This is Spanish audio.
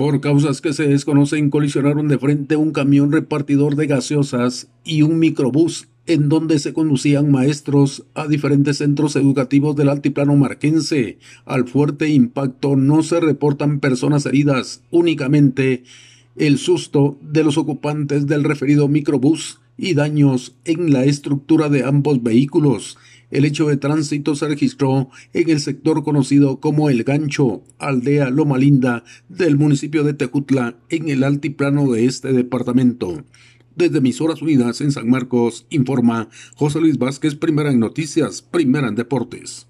Por causas que se desconocen, colisionaron de frente un camión repartidor de gaseosas y un microbús en donde se conducían maestros a diferentes centros educativos del altiplano marquense. Al fuerte impacto no se reportan personas heridas, únicamente el susto de los ocupantes del referido microbús y daños en la estructura de ambos vehículos. El hecho de tránsito se registró en el sector conocido como El Gancho, aldea Loma Linda del municipio de Tejutla, en el altiplano de este departamento. Desde Horas Unidas en San Marcos, informa José Luis Vázquez, primera en noticias, primera en deportes.